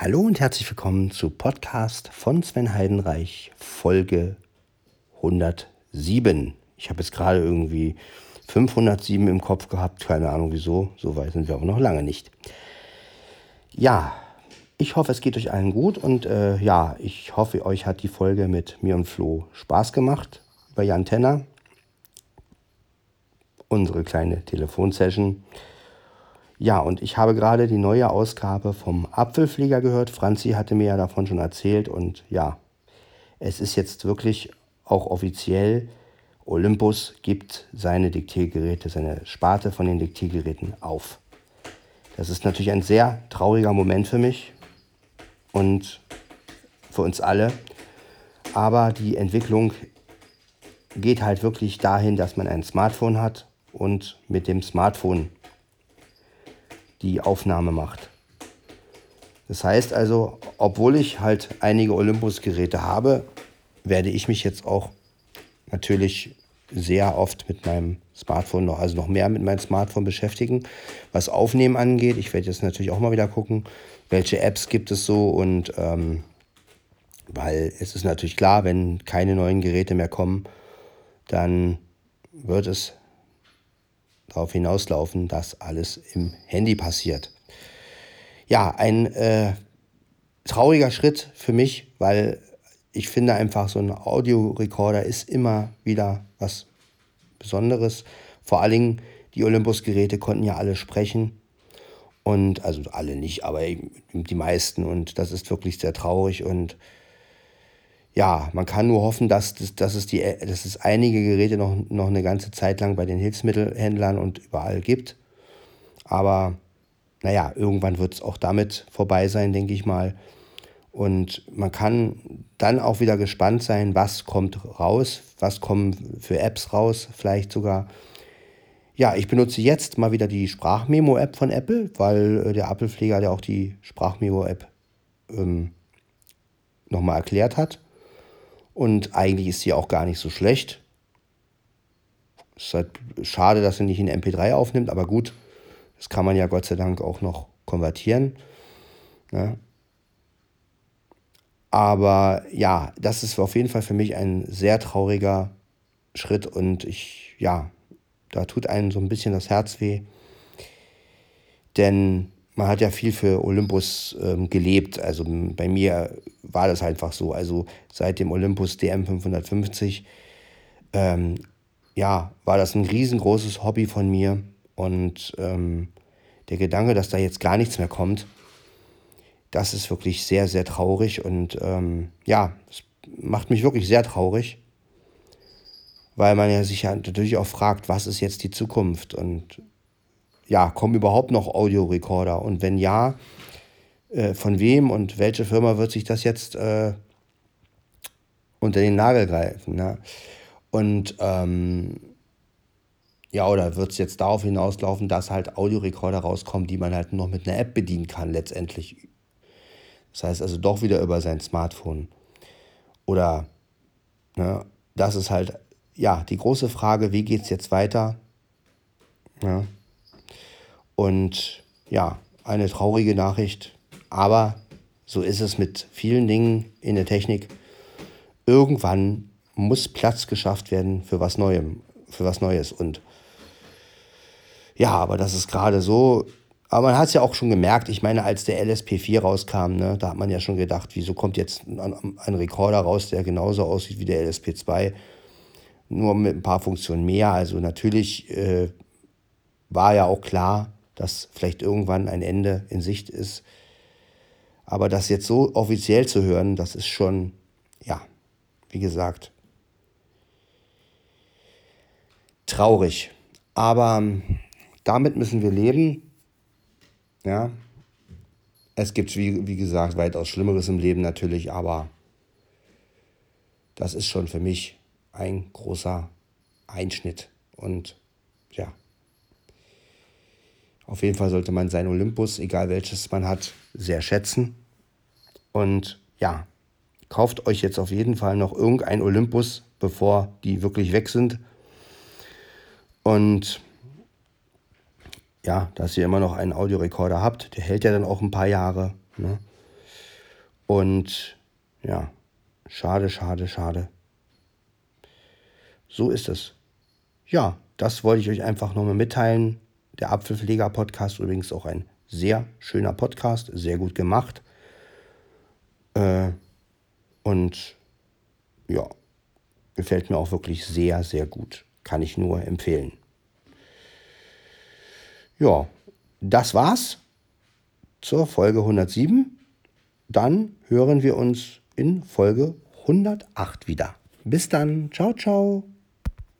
Hallo und herzlich willkommen zu Podcast von Sven Heidenreich, Folge 107. Ich habe jetzt gerade irgendwie 507 im Kopf gehabt, keine Ahnung wieso, so weit sind wir aber noch lange nicht. Ja, ich hoffe, es geht euch allen gut und äh, ja, ich hoffe, euch hat die Folge mit mir und Flo Spaß gemacht über Jan Tenner. Unsere kleine Telefonsession. Ja, und ich habe gerade die neue Ausgabe vom Apfelflieger gehört. Franzi hatte mir ja davon schon erzählt und ja, es ist jetzt wirklich auch offiziell. Olympus gibt seine Diktiergeräte, seine Sparte von den Diktiergeräten auf. Das ist natürlich ein sehr trauriger Moment für mich und für uns alle. Aber die Entwicklung geht halt wirklich dahin, dass man ein Smartphone hat und mit dem Smartphone die Aufnahme macht. Das heißt also, obwohl ich halt einige Olympus-Geräte habe, werde ich mich jetzt auch natürlich sehr oft mit meinem Smartphone noch, also noch mehr mit meinem Smartphone beschäftigen, was Aufnehmen angeht. Ich werde jetzt natürlich auch mal wieder gucken, welche Apps gibt es so und ähm, weil es ist natürlich klar, wenn keine neuen Geräte mehr kommen, dann wird es darauf hinauslaufen, dass alles im Handy passiert. Ja, ein äh, trauriger Schritt für mich, weil ich finde einfach, so ein Audiorekorder ist immer wieder was Besonderes. Vor allen Dingen, die Olympus-Geräte konnten ja alle sprechen. Und also alle nicht, aber die meisten. Und das ist wirklich sehr traurig. Und ja, man kann nur hoffen, dass, dass, dass, es, die, dass es einige Geräte noch, noch eine ganze Zeit lang bei den Hilfsmittelhändlern und überall gibt. Aber naja, irgendwann wird es auch damit vorbei sein, denke ich mal. Und man kann dann auch wieder gespannt sein, was kommt raus, was kommen für Apps raus, vielleicht sogar. Ja, ich benutze jetzt mal wieder die Sprachmemo-App von Apple, weil äh, der Apple-Pfleger ja auch die Sprachmemo-App ähm, nochmal erklärt hat. Und eigentlich ist sie auch gar nicht so schlecht. Es ist halt schade, dass sie nicht in MP3 aufnimmt, aber gut, das kann man ja Gott sei Dank auch noch konvertieren. Ne? Aber ja, das ist auf jeden Fall für mich ein sehr trauriger Schritt und ich, ja, da tut einem so ein bisschen das Herz weh. Denn man hat ja viel für Olympus ähm, gelebt. Also bei mir war das einfach so. Also seit dem Olympus DM 550, ähm, ja, war das ein riesengroßes Hobby von mir. Und ähm, der Gedanke, dass da jetzt gar nichts mehr kommt, das ist wirklich sehr, sehr traurig. Und ähm, ja, es macht mich wirklich sehr traurig, weil man ja sich ja natürlich auch fragt, was ist jetzt die Zukunft? Und ja, kommen überhaupt noch Audiorekorder? Und wenn ja, äh, von wem und welche Firma wird sich das jetzt äh, unter den Nagel greifen? Ne? Und ähm, ja, oder wird es jetzt darauf hinauslaufen, dass halt Audiorekorder rauskommen, die man halt noch mit einer App bedienen kann, letztendlich. Das heißt also doch wieder über sein Smartphone. Oder, ne, das ist halt, ja, die große Frage, wie geht es jetzt weiter? Ja. Und ja, eine traurige Nachricht, aber so ist es mit vielen Dingen in der Technik. Irgendwann muss Platz geschafft werden für was Neues, für was Neues. Und ja, aber das ist gerade so. Aber man hat es ja auch schon gemerkt, ich meine, als der LSP4 rauskam, ne, da hat man ja schon gedacht, wieso kommt jetzt ein, ein Rekorder raus, der genauso aussieht wie der LSP2, nur mit ein paar Funktionen mehr. Also natürlich äh, war ja auch klar, dass vielleicht irgendwann ein Ende in Sicht ist. Aber das jetzt so offiziell zu hören, das ist schon, ja, wie gesagt, traurig. Aber ähm, damit müssen wir leben. Ja. Es gibt, wie, wie gesagt, weitaus Schlimmeres im Leben natürlich, aber das ist schon für mich ein großer Einschnitt. Und ja, auf jeden Fall sollte man sein Olympus, egal welches man hat, sehr schätzen. Und ja, kauft euch jetzt auf jeden Fall noch irgendein Olympus, bevor die wirklich weg sind. Und ja, dass ihr immer noch einen Audiorekorder habt, der hält ja dann auch ein paar Jahre. Ne? Und ja, schade, schade, schade. So ist es. Ja, das wollte ich euch einfach nochmal mitteilen. Der Apfelpfleger-Podcast übrigens auch ein sehr schöner Podcast, sehr gut gemacht. Äh, und ja, gefällt mir auch wirklich sehr, sehr gut. Kann ich nur empfehlen. Ja, das war's zur Folge 107. Dann hören wir uns in Folge 108 wieder. Bis dann. Ciao, ciao.